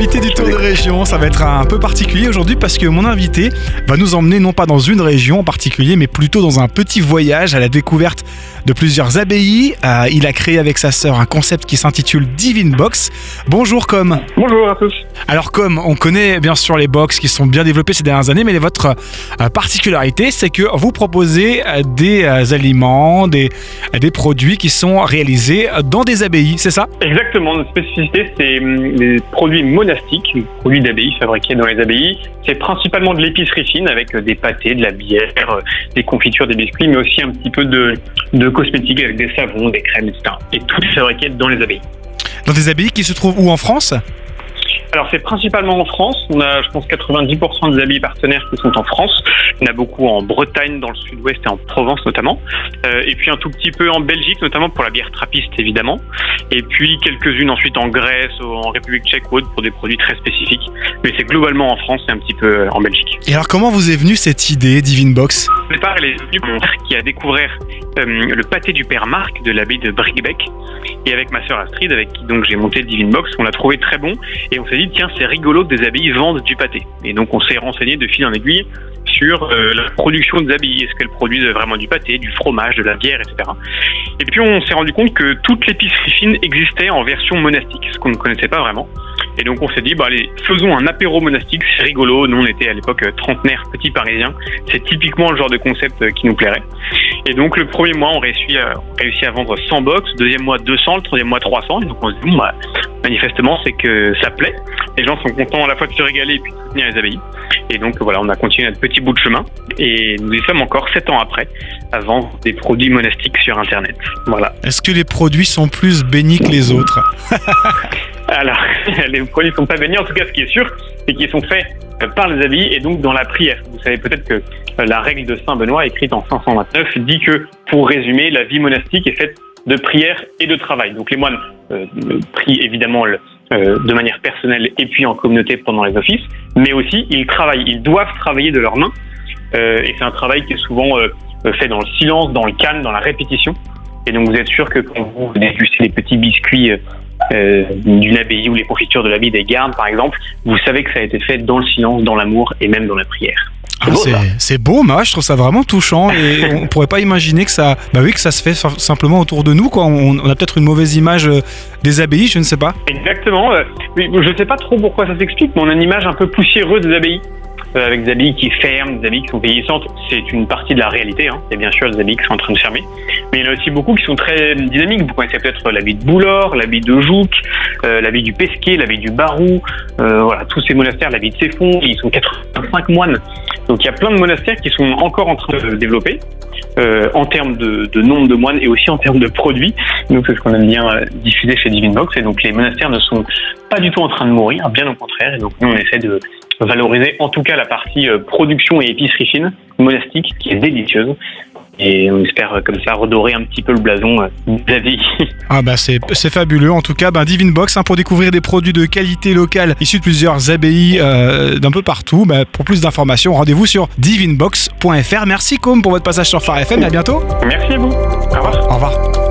invité du tour de région. Ça va être un peu particulier aujourd'hui parce que mon invité va nous emmener non pas dans une région en particulier, mais plutôt dans un petit voyage à la découverte de plusieurs abbayes. Euh, il a créé avec sa sœur un concept qui s'intitule Divine Box. Bonjour Com. Bonjour à tous. Alors Com, on connaît bien sûr les box qui sont bien développées ces dernières années, mais votre euh, particularité, c'est que vous proposez euh, des aliments, des, des produits qui sont réalisés dans des abbayes, c'est ça? Exactement. Notre spécificité, c'est hum, des produits monastiques, des produits d'abbaye fabriqués dans les abbayes. C'est principalement de l'épicerie fine avec des pâtés, de la bière, des confitures, des biscuits, mais aussi un petit peu de, de cosmétiques avec des savons, des crèmes, etc. Et tout est fabriqué dans les abbayes. Dans des abbayes qui se trouvent où en France? Alors c'est principalement en France. On a, je pense, 90% des abbayes partenaires qui sont en France. En a beaucoup en Bretagne, dans le sud-ouest et en Provence notamment. Euh, et puis un tout petit peu en Belgique, notamment pour la bière trappiste évidemment. Et puis quelques-unes ensuite en Grèce, en République tchèque ou autre pour des produits très spécifiques. Mais c'est globalement en France et un petit peu en Belgique. Et alors comment vous est venue cette idée Divine Box? Au départ, elle est venue mon frère qui a découvert euh, le pâté du père Marc de l'abbaye de Bricquebec. Et avec ma sœur Astrid, avec qui donc j'ai monté Divine Box, on l'a trouvé très bon et on s'est dit tiens c'est rigolo que des abbayes vendent du pâté. Et donc on s'est renseigné de fil en aiguille sur euh, la production des abbayes. Est-ce qu'elles produisent vraiment du pâté, du fromage, de la bière, etc. Et puis on s'est rendu compte que toute l'épicerie fine existait en version monastique, ce qu'on ne connaissait pas vraiment. Et donc on s'est dit, bah allez, faisons un apéro monastique, c'est rigolo. Nous on était à l'époque trentenaire, petits parisiens. C'est typiquement le genre de concept euh, qui nous plairait. Et donc le premier mois, on réussit à, réussi à vendre 100 box, deuxième mois 200, le troisième mois 300. Et donc on se dit, bon, bah, manifestement, c'est que ça plaît. Les gens sont contents à la fois de se régaler et puis de soutenir les abbayes. Et donc voilà, on a continué notre petit bout de chemin. Et nous y sommes encore 7 ans après, à vendre des produits monastiques sur Internet. Voilà. Est-ce que les produits sont plus bénis que les autres? Alors, les produits ne sont pas bénis. En tout cas, ce qui est sûr, c'est qu'ils sont faits par les abbayes et donc dans la prière. Vous savez peut-être que la règle de Saint Benoît, écrite en 529, dit que, pour résumer, la vie monastique est faite de prière et de travail. Donc les moines euh, prient évidemment euh, de manière personnelle et puis en communauté pendant les offices, mais aussi ils travaillent, ils doivent travailler de leurs mains. Euh, et c'est un travail qui est souvent fait dans le silence, dans le calme, dans la répétition. Et donc vous êtes sûr que quand vous dégustez les petits biscuits euh, d'une abbaye ou les confitures de l'abbaye des gardes, par exemple, vous savez que ça a été fait dans le silence, dans l'amour et même dans la prière. C'est beau, moi je trouve ça vraiment touchant et on pourrait pas imaginer que ça, bah oui, que ça se fait simplement autour de nous. Quoi. On, a peut-être une mauvaise image euh, des abbayes, je ne sais pas. Exactement. Euh, je ne sais pas trop pourquoi ça s'explique, mais on a une image un peu poussiéreuse des abbayes. Euh, avec des abbayes qui ferment, des abbayes qui sont vieillissantes. C'est une partie de la réalité. Hein. Bien sûr des abbayes qui sont en train de fermer. Mais il y en a aussi beaucoup qui sont très dynamiques. Vous connaissez peut-être l'abbaye de Boulor, l'abbaye de Jouques, euh, l'abbaye du Pesquet, l'abbaye du Barou. Euh, voilà, tous ces monastères, l'abbaye de Séfon, ils sont 85 moines. Donc il y a plein de monastères qui sont encore en train de développer. Euh, en termes de, de, nombre de moines et aussi en termes de produits. Donc c'est ce qu'on aime bien euh, diffuser chez Divine Box. Et donc les monastères ne sont pas du tout en train de mourir, bien au contraire. Et donc nous on essaie de valoriser en tout cas la partie euh, production et épicerie fine monastique qui est délicieuse et on espère euh, comme ça redorer un petit peu le blason euh, de Ah bah c'est, fabuleux en tout cas, ben Divine Box hein, pour découvrir des produits de qualité locale issus de plusieurs abbayes d'un peu partout. Bah, pour plus d'informations, rendez-vous sur divinebox.fr. Merci Com pour votre passage sur Phare FM et à bientôt. Merci à vous. Au revoir. Au revoir.